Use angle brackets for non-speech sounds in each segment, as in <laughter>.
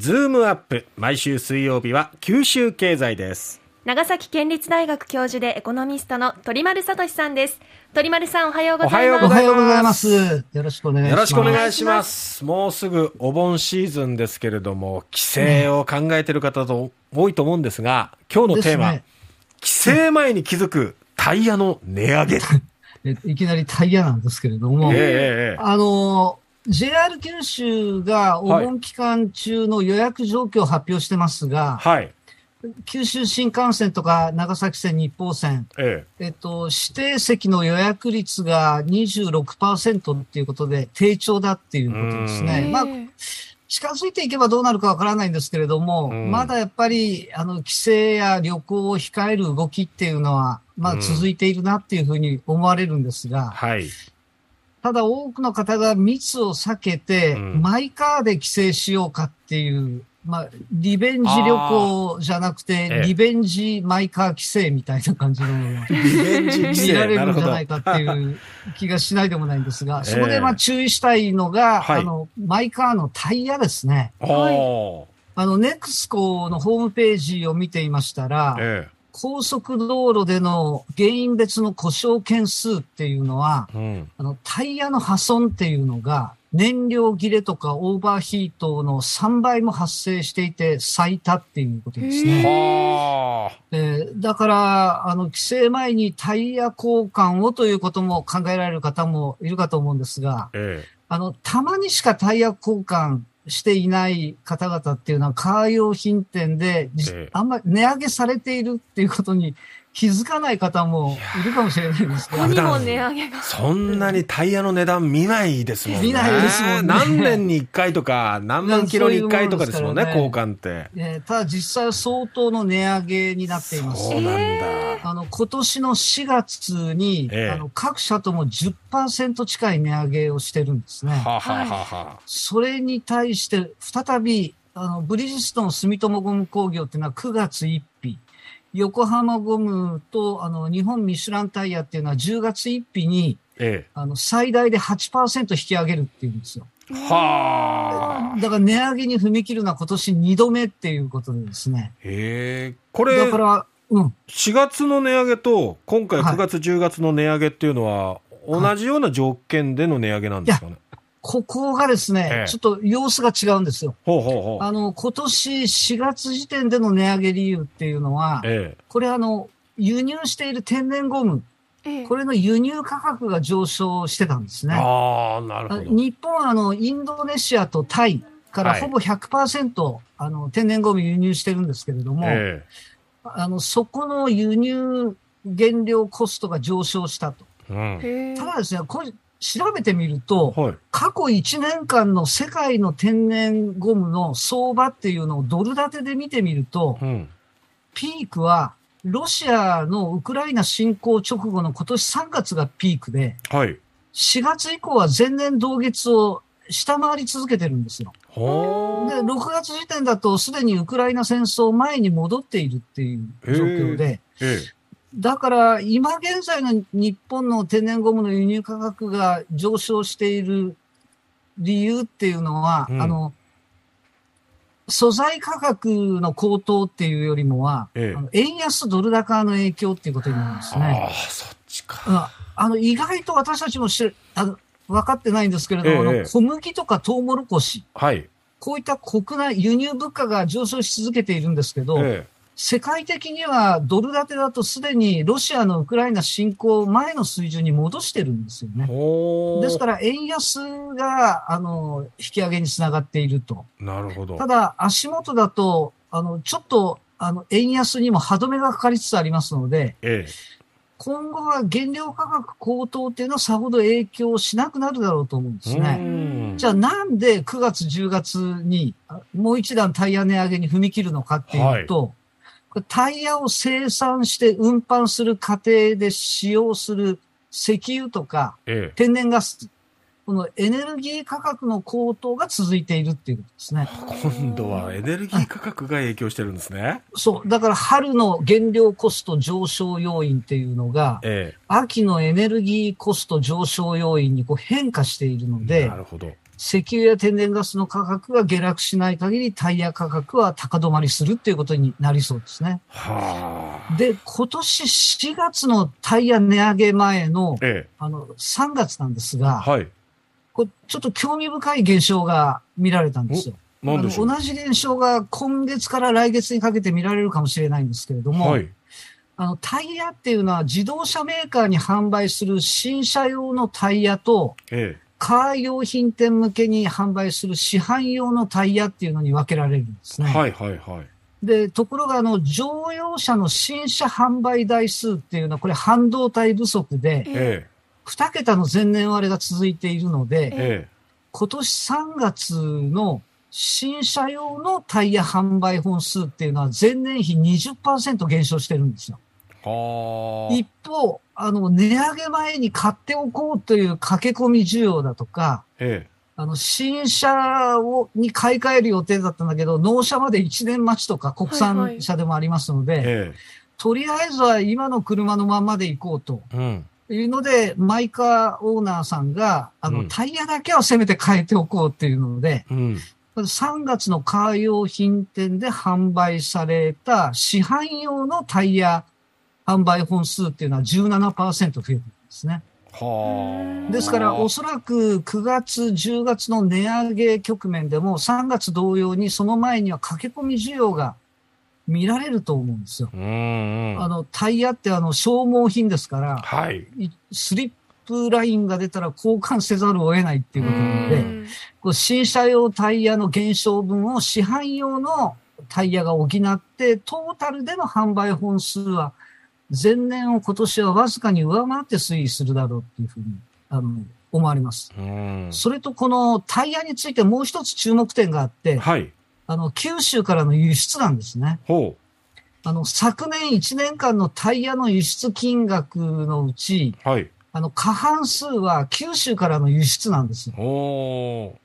ズームアップ毎週水曜日は九州経済です。長崎県立大学教授でエコノミストの鳥丸聡さんです。鳥丸さんおはようございます。おはようございます。よろしくお願いします。よろしくお願いします。もうすぐお盆シーズンですけれども帰省を考えている方も多いと思うんですが今日のテーマ、ね、帰省前に気づくタイヤの値上げ。<laughs> いきなりタイヤなんですけれども、えー、あの JR 九州がお盆期間中の予約状況を発表してますが、はい、九州新幹線とか長崎線、日報線、ええ。えっと、指定席の予約率が26%っていうことで、低調だっていうことですね。まあ近づいていけばどうなるかわからないんですけれども、まだやっぱり、あの、帰省や旅行を控える動きっていうのは、まあ、続いているなっていうふうに思われるんですが、はい。ただ多くの方が密を避けて、マイカーで帰省しようかっていう、まあ、リベンジ旅行じゃなくて、リベンジマイカー帰省みたいな感じの <laughs> リベンジ見られるんじゃないかっていう気がしないでもないんですが、<laughs> そこでまあ注意したいのが、あの、マイカーのタイヤですね。はい。あの、ネクスコのホームページを見ていましたら、ええ高速道路での原因別の故障件数っていうのは、うん、あのタイヤの破損っていうのが燃料切れとかオーバーヒートの3倍も発生していて最多っていうことですね。えー、だから、あの、規制前にタイヤ交換をということも考えられる方もいるかと思うんですが、えー、あの、たまにしかタイヤ交換していない方々っていうのは、カー用品店で、あんまり値上げされているっていうことに気づかない方もいるかもしれないですけど。ここにも値上げが。そんなにタイヤの値段見ないですもんね。見ないですもんね。何年に1回とか、何万キロに1回とかですもんね、交換って。えー、ただ実際は相当の値上げになっています。そうなんだ。あの、今年の4月に、えー、あの各社とも10%近い値上げをしてるんですね。はははそれに対して、再び、あの、ブリヂストン住友ゴム工業っていうのは9月1日、横浜ゴムとあの日本ミシュランタイヤっていうのは10月1日に、ええ、あの最大で8%引き上げるっていうんですよ。はあ。だから値上げに踏み切るのは今年2度目っていうことでですね。へえ。これ、だから、うん。4月の値上げと、今回9月、10月の値上げっていうのは、同じような条件での値上げなんですかね？ここがですね、ええ、ちょっと様子が違うんですよ。ほうほうほうあの、今年4月時点での値上げ理由っていうのは、え、これあの、輸入している天然ゴム、これの輸入価格が上昇してたんですね。ああ、なるほど。日本はあの、インドネシアとタイからほぼ100%、はい、あの、天然ゴム輸入してるんですけれども、あの、そこの輸入原料コストが上昇したと。うん、ただですね、調べてみると、はい、過去1年間の世界の天然ゴムの相場っていうのをドル建てで見てみると、うん、ピークはロシアのウクライナ侵攻直後の今年3月がピークで、はい、4月以降は前年同月を下回り続けてるんですよ。で、6月時点だとすでにウクライナ戦争前に戻っているっていう状況で、だから、今現在の日本の天然ゴムの輸入価格が上昇している理由っていうのは、うん、あの、素材価格の高騰っていうよりもは、ええ、円安ドル高の影響っていうことになるんですね。ああ、そっちか。あの、意外と私たちも知あの分かってないんですけれども、え、小麦とかトウモロコシ。はい。こういった国内、輸入物価が上昇し続けているんですけど、世界的にはドル建てだとすでにロシアのウクライナ侵攻前の水準に戻してるんですよね。ですから円安があの引き上げにつながっていると。なるほど。ただ足元だとあのちょっとあの円安にも歯止めがかかりつつありますので、ええ、今後は原料価格高騰っていうのはさほど影響しなくなるだろうと思うんですね。じゃあなんで9月10月にもう一段タイヤ値上げに踏み切るのかっていうと、はいタイヤを生産して運搬する過程で使用する石油とか、天然ガス、このエネルギー価格の高騰が続いているっていうことですね。今度はエネルギー価格が影響してるんですね。そう。だから春の原料コスト上昇要因っていうのが、ええ、秋のエネルギーコスト上昇要因にこう変化しているので、なるほど。石油や天然ガスの価格が下落しない限り、タイヤ価格は高止まりするっていうことになりそうですね。はあ、で、今年4月のタイヤ値上げ前の、ええ、あの、3月なんですが、はい、これちょっと興味深い現象が見られたんですよ。同じ現象が今月から来月にかけて見られるかもしれないんですけれども、はい、あのタイヤっていうのは自動車メーカーに販売する新車用のタイヤと、ええ、カー用品店向けに販売する市販用のタイヤっていうのに分けられるんですね。はいはいはい。で、ところが、あの、乗用車の新車販売台数っていうのは、これ半導体不足で、ええ、2桁の前年割れが続いているので、ええ、今年3月の新車用のタイヤ販売本数っていうのは前年比20%減少してるんですよ。一方、あの、値上げ前に買っておこうという駆け込み需要だとか、ええ、あの、新車を、に買い替える予定だったんだけど、納車まで1年待ちとか国産車でもありますので、はいはい、とりあえずは今の車のままで行こうと。うん。いうので、マイカーオーナーさんが、あの、うん、タイヤだけはせめて変えておこうっていうので、うん、3月のカー用品店で販売された市販用のタイヤ販売本数っていうのは17%増えてるんですね。ですから、おそらく9月、10月の値上げ局面でも3月同様にその前には駆け込み需要が見られると思うんですよ。あの、タイヤってあの消耗品ですから、はい、スリップラインが出たら交換せざるを得ないっていうことなので、こう新車用タイヤの減少分を市販用のタイヤが補って、トータルでの販売本数は前年を今年はわずかに上回って推移するだろうっていうふうに、あの、思われます。それとこのタイヤについてもう一つ注目点があって、はい、あの、九州からの輸出なんですね。ほう。あの、昨年1年間のタイヤの輸出金額のうち、はい。あの、過半数は九州からの輸出なんですよ。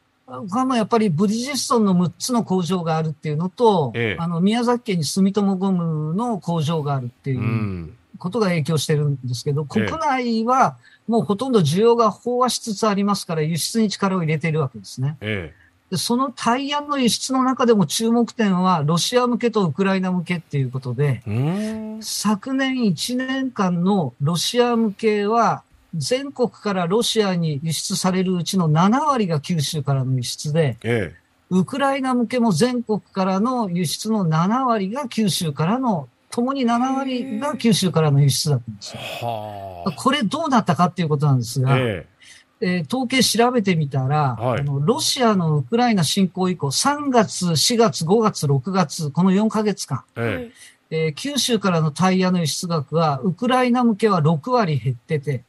おがもやっぱりブリヂストンの6つの工場があるっていうのと、ええ、あの、宮崎県に住友ゴムの工場があるっていうことが影響してるんですけど、国内はもうほとんど需要が飽和しつつありますから輸出に力を入れているわけですね。えでそのタイヤの輸出の中でも注目点はロシア向けとウクライナ向けっていうことで、昨年1年間のロシア向けは全国からロシアに輸出されるうちの7割が九州からの輸出で、ええ、ウクライナ向けも全国からの輸出の7割が九州からの、ともに7割が九州からの輸出だったんですよ。これどうなったかっていうことなんですが、ええ。ー、統計調べてみたら、はい、あの、ロシアのウクライナ侵攻以降、3月、4月、5月、6月、この4ヶ月間、えええー、九州からのタイヤの輸出額は、ウクライナ向けは6割減ってて、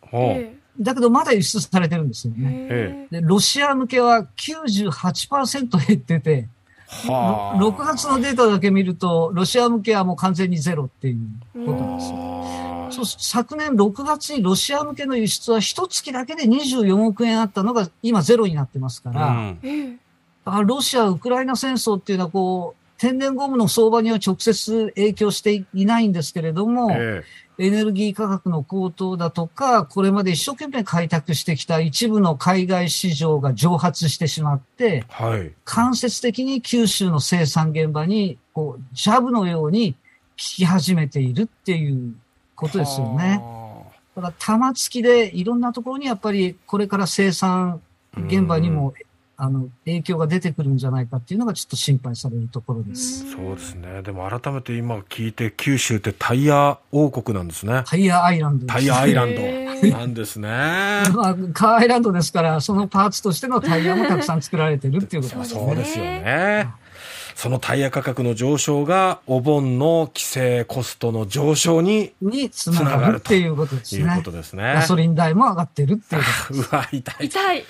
だけどまだ輸出されてるんですよね。でロシア向けは98%減ってて、6月のデータだけ見ると、ロシア向けはもう完全にゼロっていうことなんですよ。そう昨年6月にロシア向けの輸出は一月だけで24億円あったのが今ゼロになってますから、うん、ロシア・ウクライナ戦争っていうのはこう、天然ゴムの相場には直接影響していないんですけれども、えー、エネルギー価格の高騰だとか、これまで一生懸命開拓してきた一部の海外市場が蒸発してしまって、はい、間接的に九州の生産現場に、こう、ジャブのように効き始めているっていうことですよね。だから玉突きでいろんなところにやっぱりこれから生産現場にもあの、影響が出てくるんじゃないかっていうのがちょっと心配されるところです。そうですね。でも改めて今聞いて、九州ってタイヤ王国なんですね。タイヤアイランドタイヤアイランドなんですね。<laughs> まあ、カーアイランドですから、そのパーツとしてのタイヤもたくさん作られてるっていうことですね。そうですよね。そのタイヤ価格の上昇が、お盆の規制コストの上昇ににつながるっていうことですね。いうことですね。ガソリン代も上がってるっていうことです。<laughs> うわ、痛い。痛い。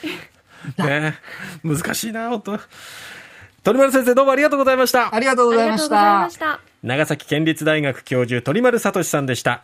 <laughs> ね難しいな、本当鳥丸先生、どうもありがとうございました。ありがとうございました。長崎県立大学教授、鳥丸聡さんでした。